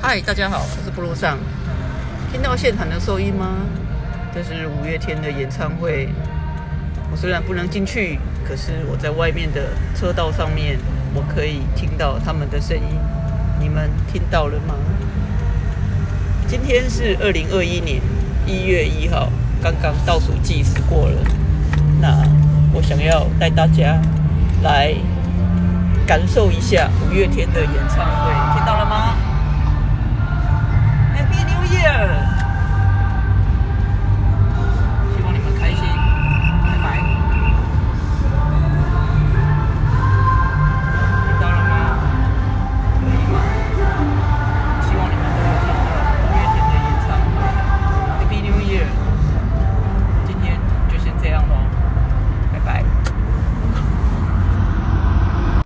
嗨，大家好，我是布鲁上。听到现场的收音吗？这是五月天的演唱会。我虽然不能进去，可是我在外面的车道上面，我可以听到他们的声音。你们听到了吗？今天是二零二一年一月一号，刚刚倒数计时过了。那我想要带大家来感受一下五月天的演唱会，